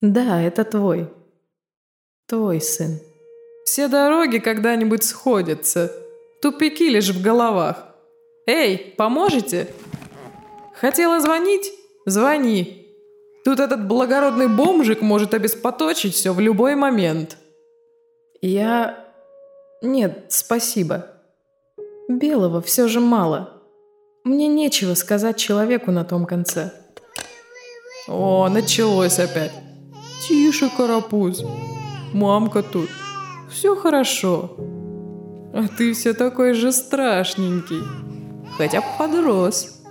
Да, это твой. Твой сын. Все дороги когда-нибудь сходятся. Тупики лишь в головах. Эй, поможете? Хотела звонить? Звони. Тут этот благородный бомжик может обеспоточить все в любой момент. Я... Нет, спасибо. Белого все же мало. Мне нечего сказать человеку на том конце. О, началось опять. Тише, карапуз. Мамка тут. Все хорошо. А ты все такой же страшненький. Хотя подрос.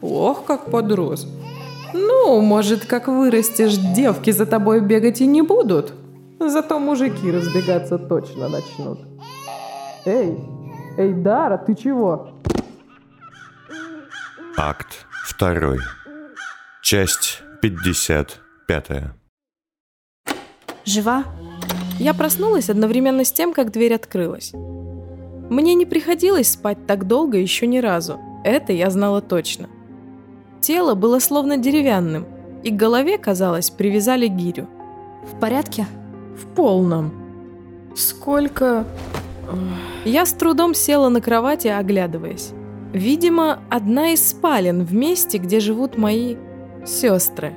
Ох, как подрос. Ну, может, как вырастешь, девки за тобой бегать и не будут. Зато мужики разбегаться точно начнут. Эй, эй, Дара, ты чего? Акт второй. Часть 55. Жива? Я проснулась одновременно с тем, как дверь открылась. Мне не приходилось спать так долго еще ни разу. Это я знала точно. Тело было словно деревянным, и к голове, казалось, привязали гирю. В порядке? В полном. Сколько... Я с трудом села на кровати, оглядываясь. Видимо, одна из спален в месте, где живут мои сестры.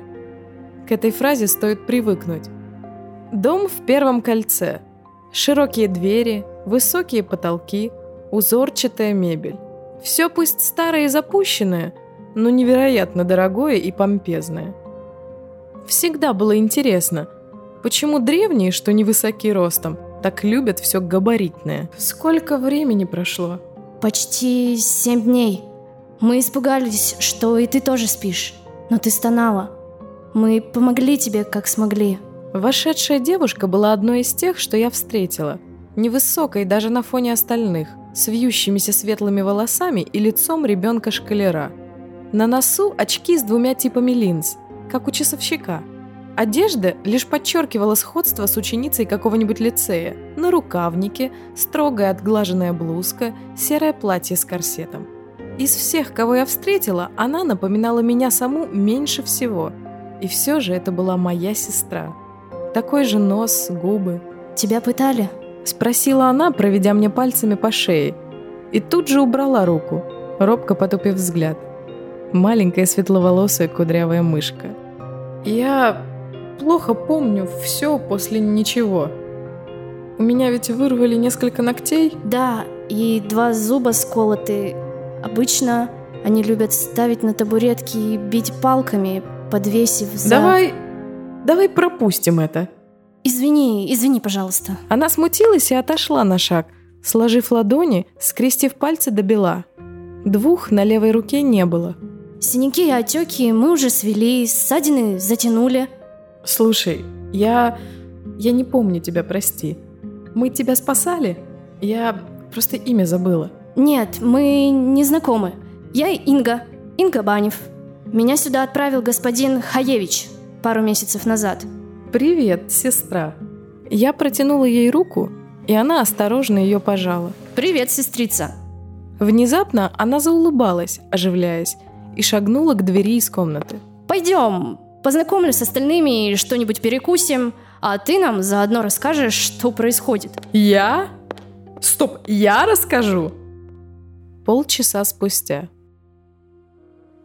К этой фразе стоит привыкнуть. Дом в первом кольце. Широкие двери, высокие потолки, узорчатая мебель. Все пусть старое и запущенное, но невероятно дорогое и помпезное. Всегда было интересно, почему древние, что невысоки ростом, так любят все габаритное. Сколько времени прошло? Почти семь дней. Мы испугались, что и ты тоже спишь, но ты стонала. Мы помогли тебе, как смогли. Вошедшая девушка была одной из тех, что я встретила. Невысокой даже на фоне остальных, с вьющимися светлыми волосами и лицом ребенка-шкалера. На носу очки с двумя типами линз, как у часовщика. Одежда лишь подчеркивала сходство с ученицей какого-нибудь лицея. На рукавнике, строгая отглаженная блузка, серое платье с корсетом. Из всех, кого я встретила, она напоминала меня саму меньше всего. И все же это была моя сестра. Такой же нос, губы. Тебя пытали? Спросила она, проведя мне пальцами по шее. И тут же убрала руку, робко потупив взгляд. Маленькая светловолосая кудрявая мышка. Я плохо помню все после ничего. У меня ведь вырвали несколько ногтей. Да, и два зуба сколоты. Обычно они любят ставить на табуретки и бить палками, подвесив за... Давай, давай пропустим это. Извини, извини, пожалуйста. Она смутилась и отошла на шаг, сложив ладони, скрестив пальцы до бела. Двух на левой руке не было. Синяки и отеки мы уже свели, ссадины затянули. Слушай, я... Я не помню тебя, прости. Мы тебя спасали? Я просто имя забыла. Нет, мы не знакомы. Я Инга. Инга Банев. Меня сюда отправил господин Хаевич пару месяцев назад. «Привет, сестра». Я протянула ей руку, и она осторожно ее пожала. «Привет, сестрица». Внезапно она заулыбалась, оживляясь, и шагнула к двери из комнаты. «Пойдем, познакомлю с остальными и что-нибудь перекусим, а ты нам заодно расскажешь, что происходит». «Я? Стоп, я расскажу?» Полчаса спустя.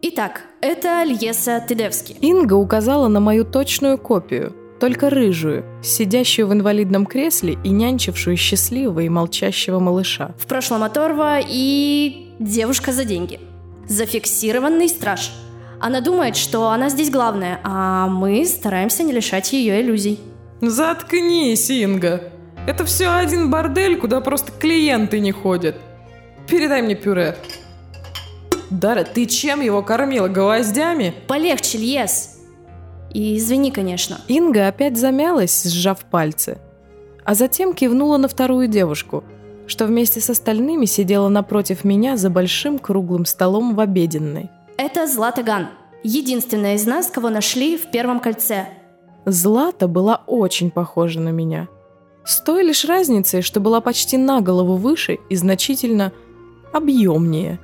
Итак, это Льеса Тедевски. Инга указала на мою точную копию – только рыжую, сидящую в инвалидном кресле и нянчившую счастливого и молчащего малыша. В прошлом оторва и девушка за деньги. Зафиксированный страж. Она думает, что она здесь главная, а мы стараемся не лишать ее иллюзий. Заткнись, Инга. Это все один бордель, куда просто клиенты не ходят. Передай мне пюре. Дара, ты чем его кормила? Гвоздями? Полегче, Льес. И извини, конечно. Инга опять замялась, сжав пальцы. А затем кивнула на вторую девушку, что вместе с остальными сидела напротив меня за большим круглым столом в обеденной. Это Злата Ган. Единственная из нас, кого нашли в первом кольце. Злата была очень похожа на меня. С той лишь разницей, что была почти на голову выше и значительно объемнее.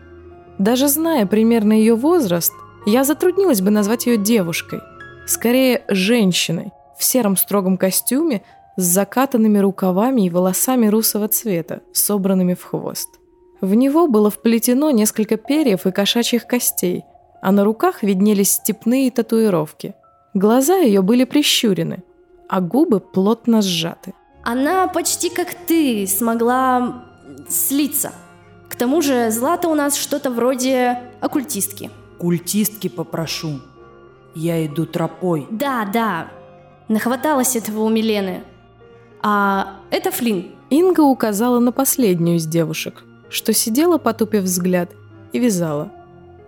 Даже зная примерно ее возраст, я затруднилась бы назвать ее девушкой – скорее женщиной, в сером строгом костюме с закатанными рукавами и волосами русого цвета, собранными в хвост. В него было вплетено несколько перьев и кошачьих костей, а на руках виднелись степные татуировки. Глаза ее были прищурены, а губы плотно сжаты. Она почти как ты смогла слиться. К тому же Злата у нас что-то вроде оккультистки. Культистки попрошу. Я иду тропой. Да, да. Нахваталась этого у Милены. А это Флинн. Инга указала на последнюю из девушек, что сидела, потупив взгляд, и вязала.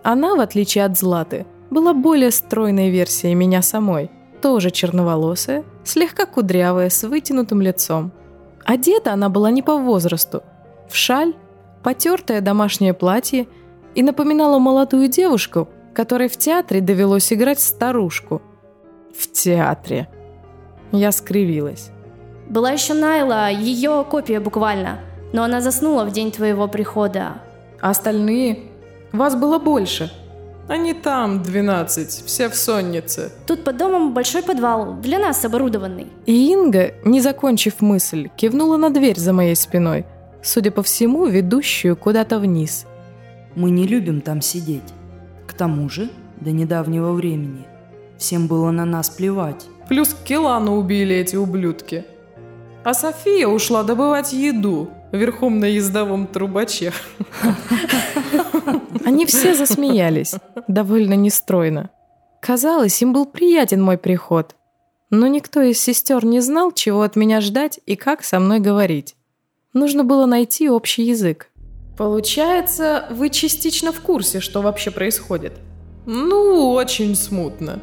Она, в отличие от Златы, была более стройной версией меня самой, тоже черноволосая, слегка кудрявая, с вытянутым лицом. Одета она была не по возрасту, в шаль, потертое домашнее платье и напоминала молодую девушку, которой в театре довелось играть старушку. В театре. Я скривилась. Была еще Найла, ее копия буквально. Но она заснула в день твоего прихода. А остальные? Вас было больше. Они там, 12, все в соннице. Тут под домом большой подвал, для нас оборудованный. И Инга, не закончив мысль, кивнула на дверь за моей спиной, судя по всему, ведущую куда-то вниз. Мы не любим там сидеть. К тому же, до недавнего времени, всем было на нас плевать. Плюс Келану убили эти ублюдки. А София ушла добывать еду верхом на ездовом трубаче. Они все засмеялись, довольно нестройно. Казалось, им был приятен мой приход. Но никто из сестер не знал, чего от меня ждать и как со мной говорить. Нужно было найти общий язык. Получается, вы частично в курсе, что вообще происходит? Ну, очень смутно.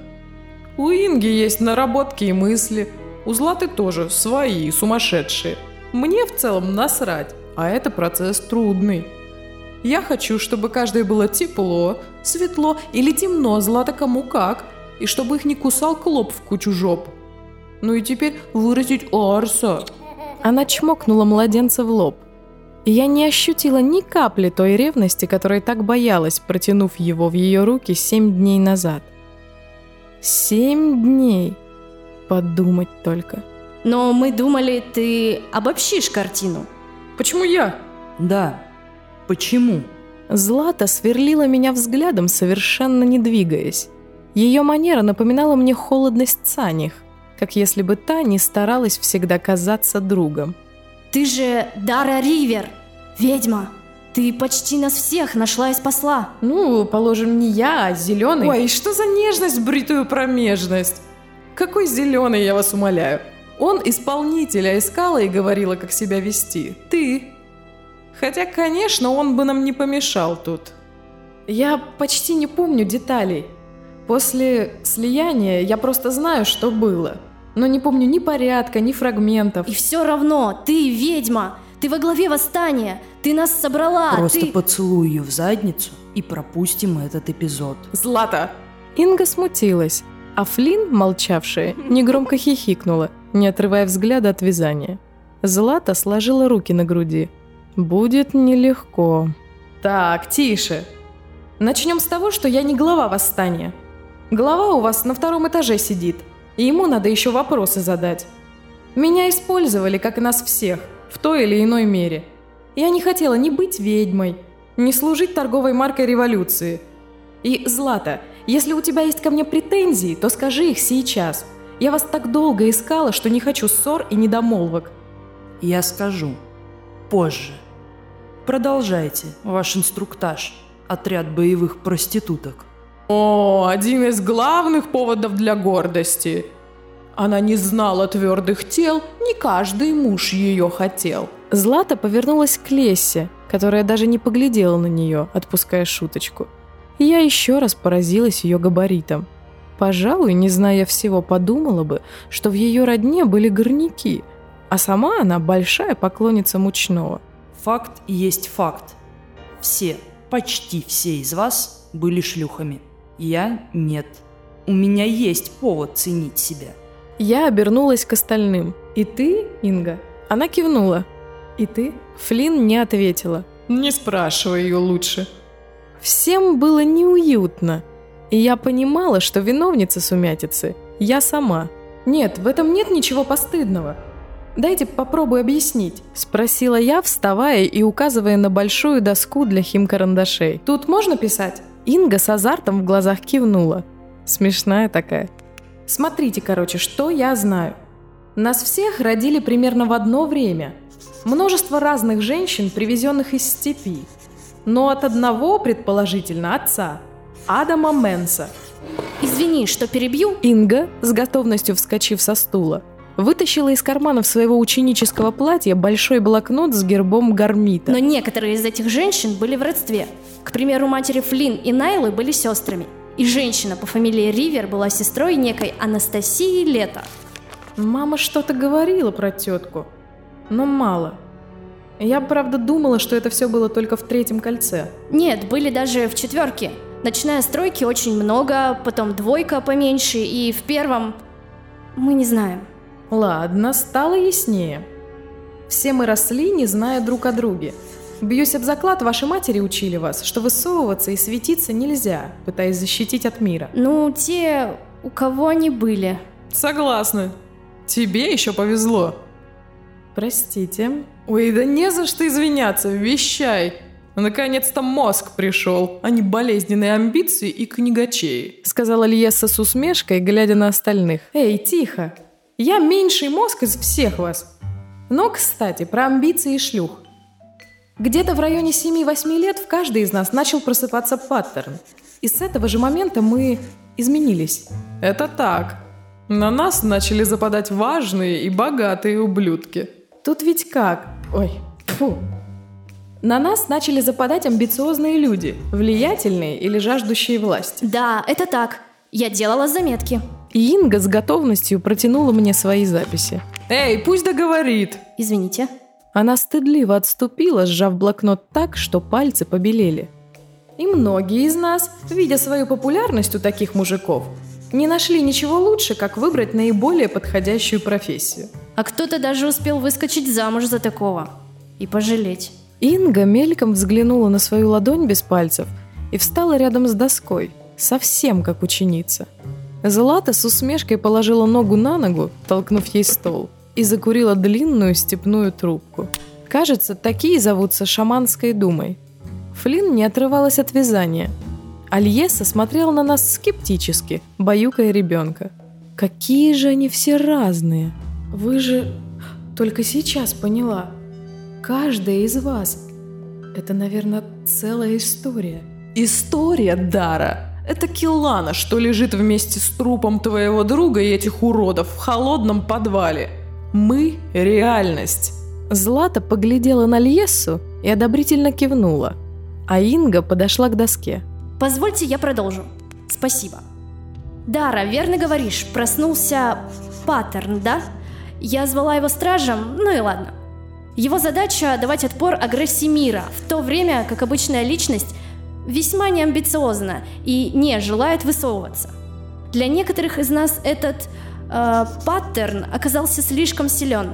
У Инги есть наработки и мысли – у Златы тоже свои, сумасшедшие. Мне в целом насрать, а это процесс трудный. Я хочу, чтобы каждое было тепло, светло или темно, Злата кому как, и чтобы их не кусал клоп в кучу жоп. Ну и теперь выразить Арса. Она чмокнула младенца в лоб. И я не ощутила ни капли той ревности, которой так боялась, протянув его в ее руки семь дней назад. Семь дней. Подумать только. Но мы думали, ты обобщишь картину. Почему я? Да. Почему? Злата сверлила меня взглядом, совершенно не двигаясь. Ее манера напоминала мне холодность Цаних, как если бы та не старалась всегда казаться другом. «Ты же Дара Ривер, ведьма! Ты почти нас всех нашла и спасла!» «Ну, положим, не я, а зеленый!» «Ой, что за нежность, бритую промежность!» Какой зеленый, я вас умоляю. Он исполнителя искала и говорила, как себя вести. Ты. Хотя, конечно, он бы нам не помешал тут. Я почти не помню деталей. После слияния я просто знаю, что было. Но не помню ни порядка, ни фрагментов. И все равно, ты ведьма. Ты во главе восстания. Ты нас собрала. Просто ты... поцелуй ее в задницу и пропустим этот эпизод. Злата! Инга смутилась. А Флинн, молчавшая, негромко хихикнула, не отрывая взгляда от вязания. Злата сложила руки на груди. «Будет нелегко». «Так, тише. Начнем с того, что я не глава восстания. Глава у вас на втором этаже сидит, и ему надо еще вопросы задать. Меня использовали, как и нас всех, в той или иной мере. Я не хотела ни быть ведьмой, ни служить торговой маркой революции. И, Злата, если у тебя есть ко мне претензии, то скажи их сейчас. Я вас так долго искала, что не хочу ссор и недомолвок. Я скажу. Позже. Продолжайте ваш инструктаж. Отряд боевых проституток. О, один из главных поводов для гордости. Она не знала твердых тел, не каждый муж ее хотел. Злата повернулась к Лесе, которая даже не поглядела на нее, отпуская шуточку и я еще раз поразилась ее габаритом. Пожалуй, не зная всего, подумала бы, что в ее родне были горняки, а сама она большая поклонница мучного. Факт есть факт. Все, почти все из вас были шлюхами. Я нет. У меня есть повод ценить себя. Я обернулась к остальным. «И ты, Инга?» Она кивнула. «И ты?» Флин не ответила. «Не спрашивай ее лучше», Всем было неуютно, и я понимала, что виновница сумятицы – я сама. Нет, в этом нет ничего постыдного. Дайте попробую объяснить», – спросила я, вставая и указывая на большую доску для химкарандашей. «Тут можно писать?» Инга с азартом в глазах кивнула. Смешная такая. «Смотрите, короче, что я знаю. Нас всех родили примерно в одно время. Множество разных женщин, привезенных из степи. Но от одного, предположительно, отца – Адама Менса. Извини, что перебью. Инга, с готовностью вскочив со стула, вытащила из карманов своего ученического платья большой блокнот с гербом Гармита. Но некоторые из этих женщин были в родстве. К примеру, матери Флинн и Найлы были сестрами. И женщина по фамилии Ривер была сестрой некой Анастасии Лето. Мама что-то говорила про тетку, но мало. Я, правда, думала, что это все было только в третьем кольце. Нет, были даже в четверке. Начиная с тройки очень много, потом двойка поменьше, и в первом... Мы не знаем. Ладно, стало яснее. Все мы росли, не зная друг о друге. Бьюсь об заклад, ваши матери учили вас, что высовываться и светиться нельзя, пытаясь защитить от мира. Ну, те, у кого они были. Согласна. Тебе еще повезло. Простите. Ой, да не за что извиняться, вещай. Наконец-то мозг пришел, а не болезненные амбиции и книгачеи. Сказала Льеса с усмешкой, глядя на остальных. Эй, тихо. Я меньший мозг из всех вас. Но, кстати, про амбиции и шлюх. Где-то в районе 7-8 лет в каждой из нас начал просыпаться паттерн. И с этого же момента мы изменились. Это так. На нас начали западать важные и богатые ублюдки. Тут ведь как? Ой, фу. На нас начали западать амбициозные люди, влиятельные или жаждущие власти. Да, это так. Я делала заметки. И Инга с готовностью протянула мне свои записи. Эй, пусть договорит. Извините. Она стыдливо отступила, сжав блокнот так, что пальцы побелели. И многие из нас, видя свою популярность у таких мужиков, не нашли ничего лучше, как выбрать наиболее подходящую профессию. А кто-то даже успел выскочить замуж за такого. И пожалеть. Инга мельком взглянула на свою ладонь без пальцев и встала рядом с доской, совсем как ученица. Злата с усмешкой положила ногу на ногу, толкнув ей стол, и закурила длинную степную трубку. Кажется, такие зовутся шаманской думой. Флин не отрывалась от вязания. Альеса смотрел на нас скептически, баюкая ребенка. Какие же они все разные. Вы же... Только сейчас поняла. Каждая из вас – это, наверное, целая история. История Дара. Это Киллана, что лежит вместе с трупом твоего друга и этих уродов в холодном подвале. Мы – реальность. Злата поглядела на Льессу и одобрительно кивнула, а Инга подошла к доске. Позвольте, я продолжу. Спасибо. Дара, верно говоришь, проснулся паттерн, да? Я звала его стражем, ну и ладно. Его задача – давать отпор агрессии мира, в то время как обычная личность весьма неамбициозна и не желает высовываться. Для некоторых из нас этот э, паттерн оказался слишком силен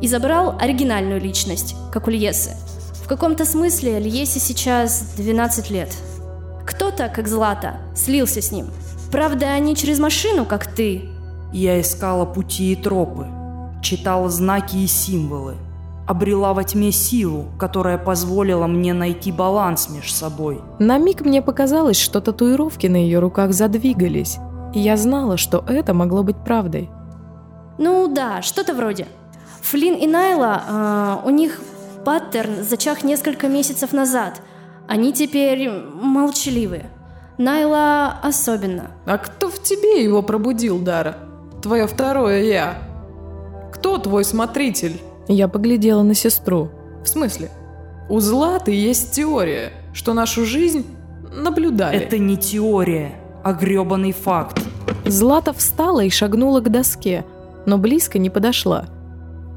и забрал оригинальную личность, как у Льесы. В каком-то смысле Льесе сейчас 12 лет. Кто-то, как Злата, слился с ним. Правда, не через машину, как ты. Я искала пути и тропы, читала знаки и символы – обрела во тьме силу, которая позволила мне найти баланс между собой. На миг мне показалось, что татуировки на ее руках задвигались, и я знала, что это могло быть правдой. Ну да, что-то вроде. Флин и Найла, э, у них паттерн зачах несколько месяцев назад. Они теперь молчаливые. Найла особенно. А кто в тебе его пробудил, Дара? Твое второе «я». Кто твой смотритель? Я поглядела на сестру. В смысле? У Златы есть теория, что нашу жизнь наблюдали. Это не теория, а гребаный факт. Злата встала и шагнула к доске, но близко не подошла.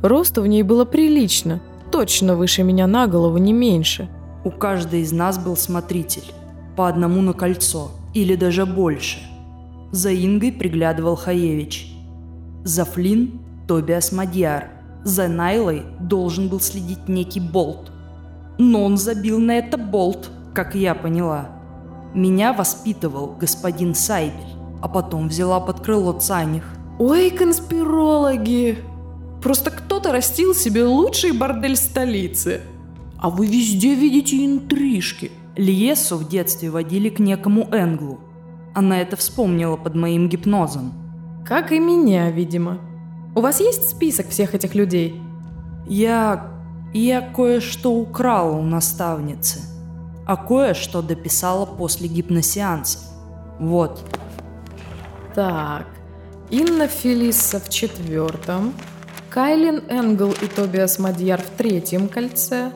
Росту в ней было прилично, точно выше меня на голову, не меньше. У каждой из нас был смотритель, по одному на кольцо, или даже больше. За Ингой приглядывал Хаевич. За Флин – Тобиас Мадьяр – за Найлой должен был следить некий Болт. Но он забил на это Болт, как я поняла. Меня воспитывал господин Сайбель, а потом взяла под крыло Цаних. Ой, конспирологи! Просто кто-то растил себе лучший бордель столицы. А вы везде видите интрижки. Льесу в детстве водили к некому Энглу. Она это вспомнила под моим гипнозом. Как и меня, видимо. У вас есть список всех этих людей? Я... я кое-что украла у наставницы. А кое-что дописала после гипносеансов. Вот. Так, Инна Фелисса в четвертом, Кайлин Энгл и Тобиас Мадьяр в третьем кольце,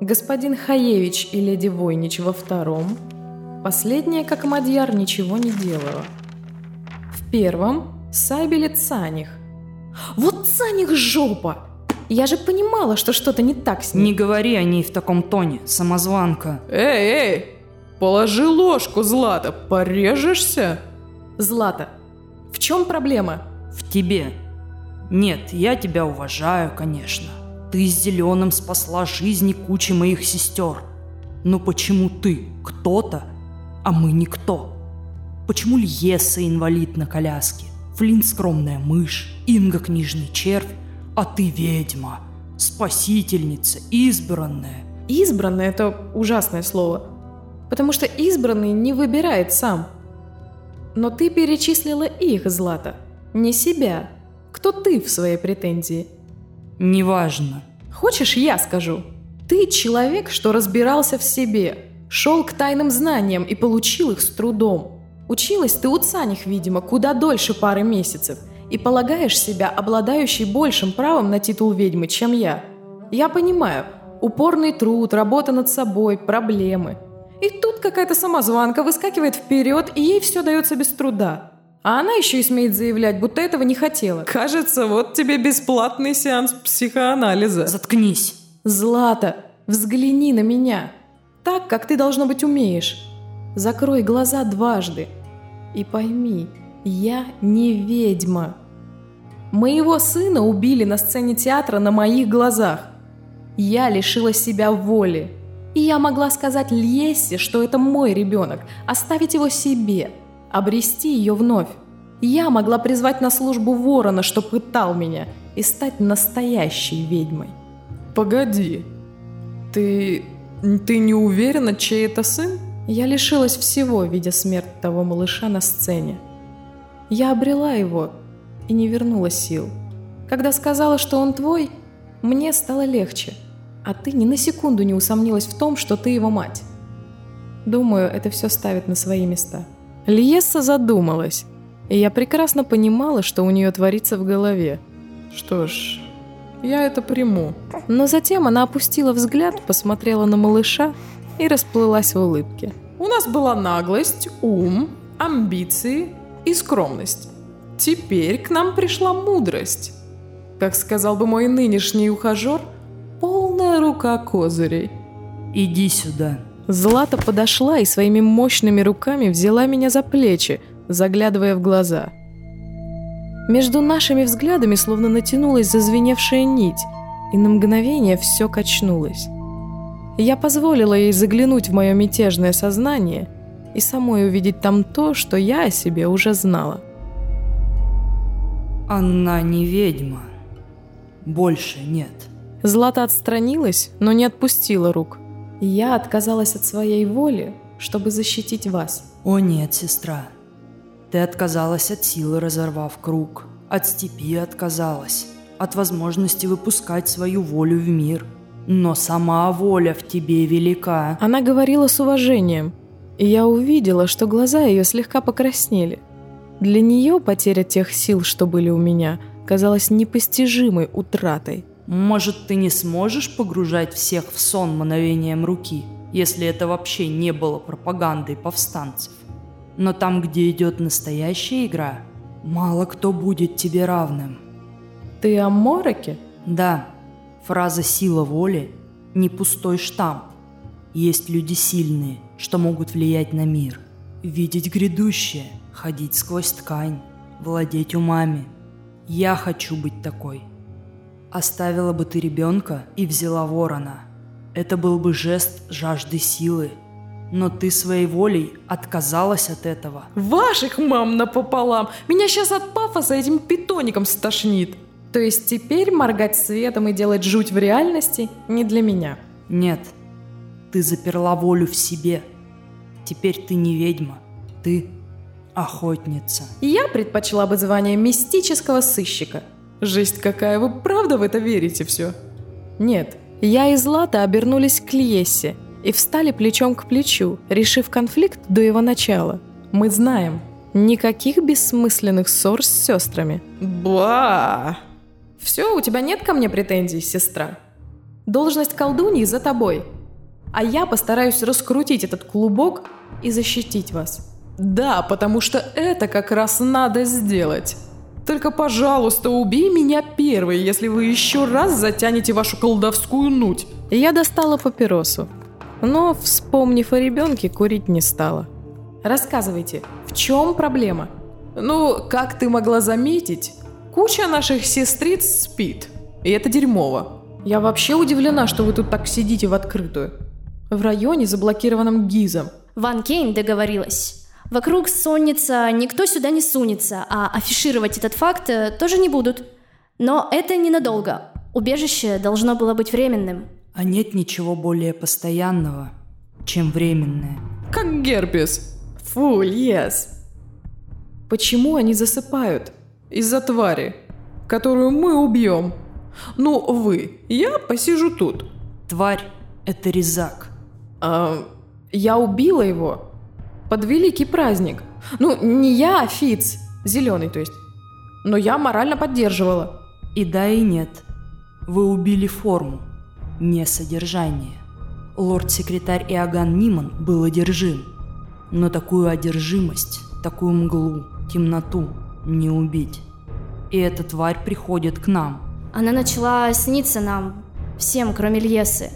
господин Хаевич и леди Войнич во втором, последняя, как Мадьяр, ничего не делала. В первом Сайбеле Цаних. Вот Цаних жопа! Я же понимала, что что-то не так с ней. Не говори о ней в таком тоне, самозванка. Эй, эй, положи ложку, Злата, порежешься? Злата, в чем проблема? В тебе. Нет, я тебя уважаю, конечно. Ты с Зеленым спасла жизни кучи моих сестер. Но почему ты кто-то, а мы никто? Почему Льеса инвалид на коляске? Флинт скромная мышь, Инга книжный червь, а ты ведьма, спасительница, избранная. Избранное – это ужасное слово. Потому что избранный не выбирает сам. Но ты перечислила их, Злата, не себя. Кто ты в своей претензии? Неважно. Хочешь, я скажу? Ты человек, что разбирался в себе, шел к тайным знаниям и получил их с трудом. Училась ты у Цаних, видимо, куда дольше пары месяцев, и полагаешь себя обладающей большим правом на титул ведьмы, чем я. Я понимаю, упорный труд, работа над собой, проблемы. И тут какая-то самозванка выскакивает вперед, и ей все дается без труда. А она еще и смеет заявлять, будто этого не хотела. Кажется, вот тебе бесплатный сеанс психоанализа. Заткнись. Злата, взгляни на меня. Так, как ты, должно быть, умеешь. Закрой глаза дважды. И пойми, я не ведьма. Моего сына убили на сцене театра на моих глазах. Я лишила себя воли. И я могла сказать Льесе, что это мой ребенок, оставить его себе, обрести ее вновь. Я могла призвать на службу ворона, что пытал меня, и стать настоящей ведьмой. Погоди, ты... ты не уверена, чей это сын? Я лишилась всего, видя смерть того малыша на сцене. Я обрела его и не вернула сил. Когда сказала, что он твой, мне стало легче, а ты ни на секунду не усомнилась в том, что ты его мать. Думаю, это все ставит на свои места. Лиесса задумалась, и я прекрасно понимала, что у нее творится в голове. Что ж, я это приму. Но затем она опустила взгляд, посмотрела на малыша и расплылась в улыбке. У нас была наглость, ум, амбиции и скромность. Теперь к нам пришла мудрость. Как сказал бы мой нынешний ухажер, полная рука козырей. Иди сюда. Злата подошла и своими мощными руками взяла меня за плечи, заглядывая в глаза. Между нашими взглядами словно натянулась зазвеневшая нить, и на мгновение все качнулось. Я позволила ей заглянуть в мое мятежное сознание и самой увидеть там то, что я о себе уже знала. Она не ведьма. Больше нет. Злата отстранилась, но не отпустила рук. Я отказалась от своей воли, чтобы защитить вас. О нет, сестра. Ты отказалась от силы, разорвав круг. От степи отказалась. От возможности выпускать свою волю в мир. Но сама воля в тебе велика. Она говорила с уважением, и я увидела, что глаза ее слегка покраснели. Для нее потеря тех сил, что были у меня, казалась непостижимой утратой. Может, ты не сможешь погружать всех в сон мановением руки, если это вообще не было пропагандой повстанцев? Но там, где идет настоящая игра, мало кто будет тебе равным. Ты о Мороке? Да. Фраза «сила воли» – не пустой штамп. Есть люди сильные, что могут влиять на мир. Видеть грядущее, ходить сквозь ткань, владеть умами. Я хочу быть такой. Оставила бы ты ребенка и взяла ворона. Это был бы жест жажды силы. Но ты своей волей отказалась от этого. Ваших мам напополам! Меня сейчас от пафоса этим питоником стошнит. То есть теперь моргать светом и делать жуть в реальности не для меня. Нет, ты заперла волю в себе. Теперь ты не ведьма, ты охотница. Я предпочла бы звание мистического сыщика. Жесть какая, вы правда в это верите все? Нет, я и Злата обернулись к Льесе и встали плечом к плечу, решив конфликт до его начала. Мы знаем, никаких бессмысленных ссор с сестрами. Ба! Все, у тебя нет ко мне претензий, сестра? Должность колдуньи за тобой. А я постараюсь раскрутить этот клубок и защитить вас. Да, потому что это как раз надо сделать. Только, пожалуйста, убей меня первой, если вы еще раз затянете вашу колдовскую нуть. Я достала папиросу, но, вспомнив о ребенке, курить не стала. Рассказывайте, в чем проблема? Ну, как ты могла заметить, куча наших сестриц спит. И это дерьмово. Я вообще удивлена, что вы тут так сидите в открытую. В районе, заблокированном ГИЗом. Ван Кейн договорилась. Вокруг сонница, никто сюда не сунется, а афишировать этот факт э, тоже не будут. Но это ненадолго. Убежище должно было быть временным. А нет ничего более постоянного, чем временное. Как герпес. Фу, лес. Почему они засыпают? Из-за твари, которую мы убьем. Ну, вы. Я посижу тут. Тварь — это резак. А, я убила его. Под великий праздник. Ну, не я, а Фиц. Зеленый, то есть. Но я морально поддерживала. И да, и нет. Вы убили форму, не содержание. Лорд-секретарь Иоганн Ниман был одержим. Но такую одержимость, такую мглу, темноту не убить. И эта тварь приходит к нам. Она начала сниться нам, всем, кроме Льесы.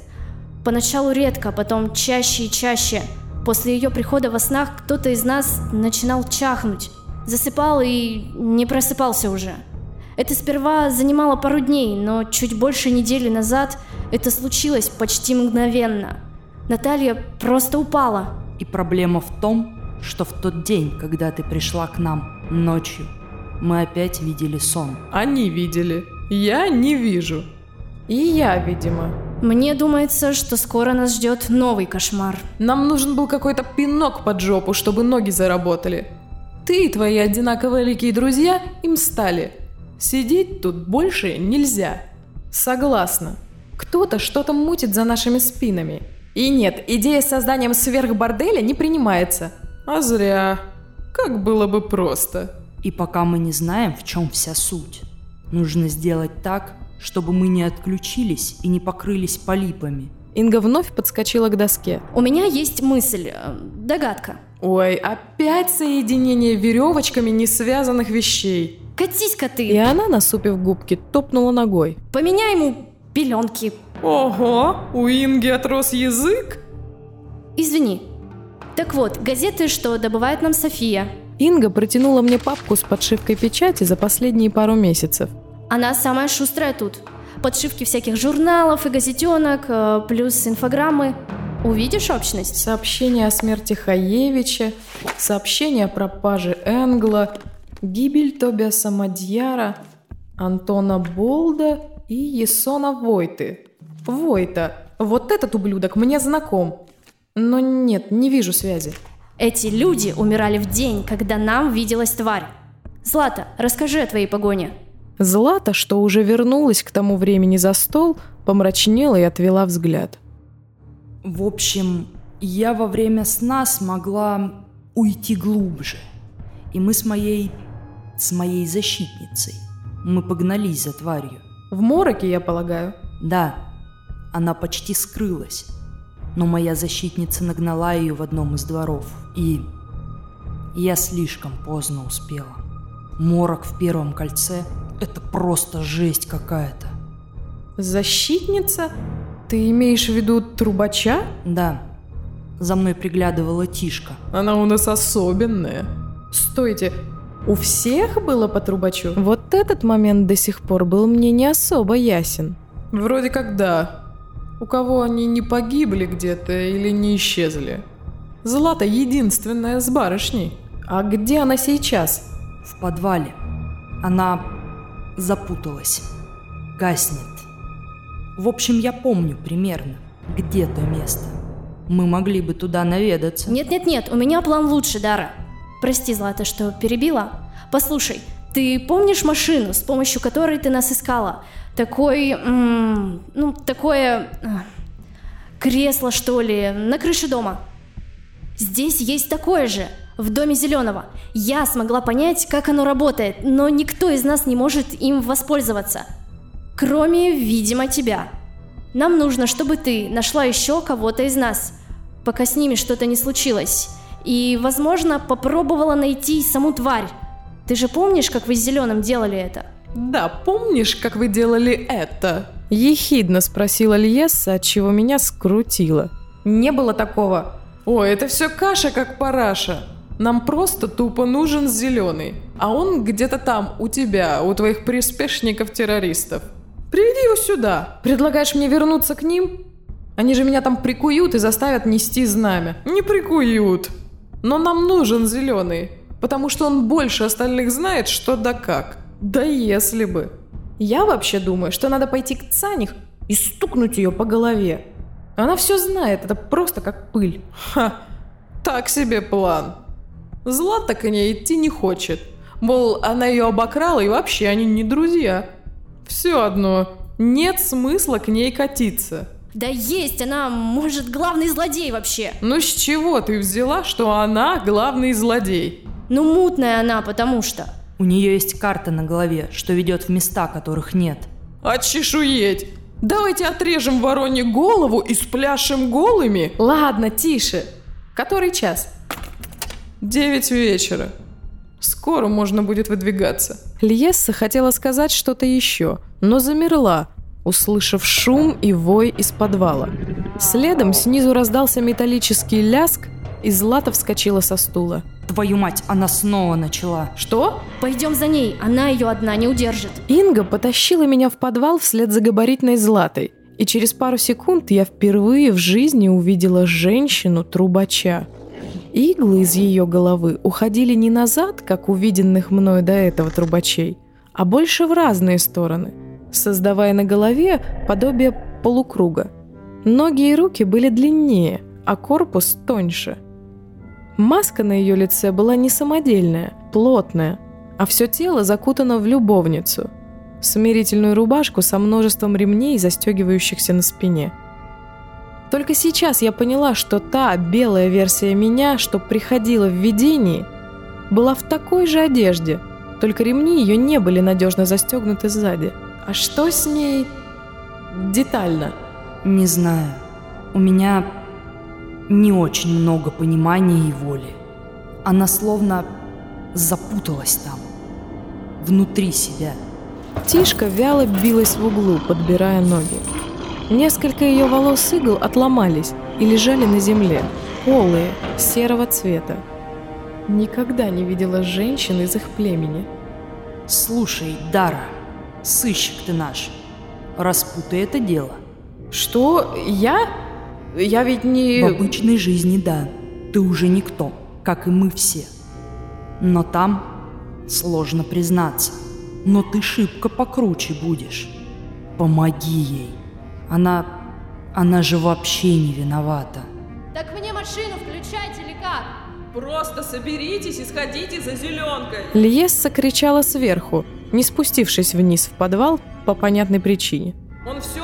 Поначалу редко, потом чаще и чаще. После ее прихода во снах кто-то из нас начинал чахнуть. Засыпал и не просыпался уже. Это сперва занимало пару дней, но чуть больше недели назад это случилось почти мгновенно. Наталья просто упала. И проблема в том, что в тот день, когда ты пришла к нам ночью, мы опять видели сон. Они видели. Я не вижу. И я, видимо. Мне думается, что скоро нас ждет новый кошмар. Нам нужен был какой-то пинок под жопу, чтобы ноги заработали. Ты и твои одинаково великие друзья им стали. Сидеть тут больше нельзя. Согласна. Кто-то что-то мутит за нашими спинами. И нет, идея с созданием сверхборделя не принимается. А зря. Как было бы просто. И пока мы не знаем, в чем вся суть, нужно сделать так, чтобы мы не отключились и не покрылись полипами. Инга вновь подскочила к доске. У меня есть мысль, э, догадка. Ой, опять соединение веревочками несвязанных вещей. Катись-ка ты! И она, насупив губки, топнула ногой. Поменяй ему пеленки. Ого, у Инги отрос язык? Извини. Так вот, газеты, что добывает нам София. Инга протянула мне папку с подшивкой печати за последние пару месяцев. Она самая шустрая тут. Подшивки всяких журналов и газетенок, э, плюс инфограммы. Увидишь общность? Сообщение о смерти Хаевича, сообщение о пропаже Энгла, гибель Тобиаса Мадьяра, Антона Болда и Есона Войты. Войта, вот этот ублюдок мне знаком. Но нет, не вижу связи. Эти люди умирали в день, когда нам виделась тварь. Злата, расскажи о твоей погоне. Злата, что уже вернулась к тому времени за стол, помрачнела и отвела взгляд. В общем, я во время сна смогла уйти глубже. И мы с моей... с моей защитницей. Мы погнались за тварью. В мороке, я полагаю? Да, она почти скрылась. Но моя защитница нагнала ее в одном из дворов. И я слишком поздно успела. Морок в первом кольце — это просто жесть какая-то. Защитница? Ты имеешь в виду трубача? Да. За мной приглядывала Тишка. Она у нас особенная. Стойте, у всех было по трубачу? Вот этот момент до сих пор был мне не особо ясен. Вроде как да. У кого они не погибли где-то или не исчезли. Злата единственная с барышней. А где она сейчас? В подвале. Она запуталась. Гаснет. В общем, я помню примерно, где то место. Мы могли бы туда наведаться. Нет-нет-нет, у меня план лучше, Дара. Прости, Злата, что перебила. Послушай, ты помнишь машину, с помощью которой ты нас искала? Такой, м- ну, такое э, кресло, что ли, на крыше дома. Здесь есть такое же, в доме зеленого. Я смогла понять, как оно работает, но никто из нас не может им воспользоваться. Кроме, видимо, тебя. Нам нужно, чтобы ты нашла еще кого-то из нас, пока с ними что-то не случилось. И, возможно, попробовала найти саму тварь. Ты же помнишь, как вы с Зеленым делали это? Да, помнишь, как вы делали это? Ехидно спросила Льесса, от чего меня скрутило. Не было такого. Ой, это все каша как параша. Нам просто тупо нужен зеленый. А он где-то там, у тебя, у твоих приспешников-террористов. Приведи его сюда. Предлагаешь мне вернуться к ним? Они же меня там прикуют и заставят нести знамя. Не прикуют. Но нам нужен зеленый, потому что он больше остальных знает, что да как. Да если бы. Я вообще думаю, что надо пойти к Цаних и стукнуть ее по голове. Она все знает, это просто как пыль. Ха, так себе план. Злата к ней идти не хочет. Мол, она ее обокрала и вообще они не друзья. Все одно, нет смысла к ней катиться. Да есть, она, может, главный злодей вообще. Ну с чего ты взяла, что она главный злодей? Ну мутная она, потому что. У нее есть карта на голове, что ведет в места, которых нет. Отчешуеть! Давайте отрежем вороне голову и спляшем голыми. Ладно, тише. Который час? Девять вечера. Скоро можно будет выдвигаться. Льесса хотела сказать что-то еще, но замерла, услышав шум и вой из подвала. Следом снизу раздался металлический ляск, и Злата вскочила со стула. Твою мать, она снова начала. «Что?» Пойдем за ней, она ее одна не удержит. Инга потащила меня в подвал вслед за габаритной Златой, и через пару секунд я впервые в жизни увидела женщину-трубача. Иглы из ее головы уходили не назад, как у виденных мною до этого трубачей, а больше в разные стороны, создавая на голове подобие полукруга. Ноги и руки были длиннее, а корпус тоньше. Маска на ее лице была не самодельная, плотная, а все тело закутано в любовницу, смирительную рубашку со множеством ремней, застегивающихся на спине – только сейчас я поняла, что та белая версия меня, что приходила в видении, была в такой же одежде, только ремни ее не были надежно застегнуты сзади. А что с ней детально? Не знаю. У меня не очень много понимания и воли. Она словно запуталась там, внутри себя. Тишка вяло билась в углу, подбирая ноги. Несколько ее волос игл отломались и лежали на земле, полые, серого цвета. Никогда не видела женщин из их племени. Слушай, Дара, сыщик ты наш, распутай это дело. Что? Я? Я ведь не... В обычной жизни, да. Ты уже никто, как и мы все. Но там сложно признаться. Но ты шибко покруче будешь. Помоги ей. Она... она же вообще не виновата. Так мне машину включать или как? Просто соберитесь и сходите за зеленкой. Льесса кричала сверху, не спустившись вниз в подвал по понятной причине. Он все.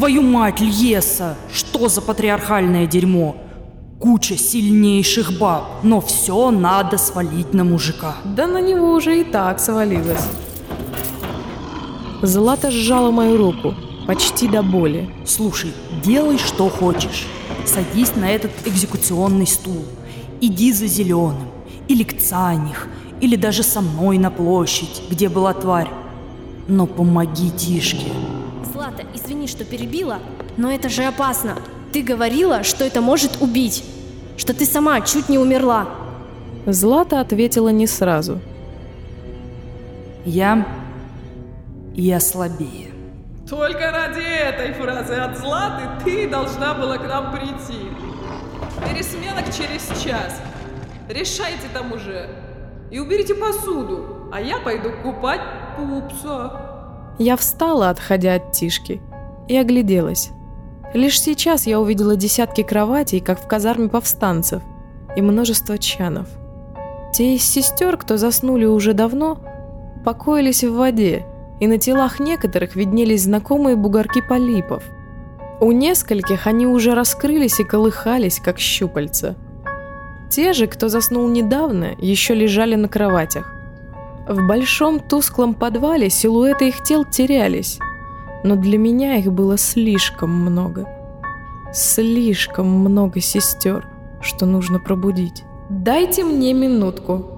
Твою мать, Льеса! Что за патриархальное дерьмо? Куча сильнейших баб, но все надо свалить на мужика. Да на него уже и так свалилось. Злата сжала мою руку, почти до боли. Слушай, делай что хочешь. Садись на этот экзекуционный стул. Иди за зеленым. Или к Цаних. Или даже со мной на площадь, где была тварь. Но помоги Тишке. Злата, извини, что перебила, но это же опасно. Ты говорила, что это может убить. Что ты сама чуть не умерла. Злата ответила не сразу. Я... я слабее. Только ради этой фразы от Златы ты должна была к нам прийти. Пересменок через час. Решайте там уже. И уберите посуду, а я пойду купать пупса. Я встала, отходя от Тишки, и огляделась. Лишь сейчас я увидела десятки кроватей, как в казарме повстанцев, и множество чанов. Те из сестер, кто заснули уже давно, покоились в воде, и на телах некоторых виднелись знакомые бугорки полипов. У нескольких они уже раскрылись и колыхались, как щупальца. Те же, кто заснул недавно, еще лежали на кроватях. В большом тусклом подвале силуэты их тел терялись, но для меня их было слишком много. Слишком много сестер, что нужно пробудить. «Дайте мне минутку»,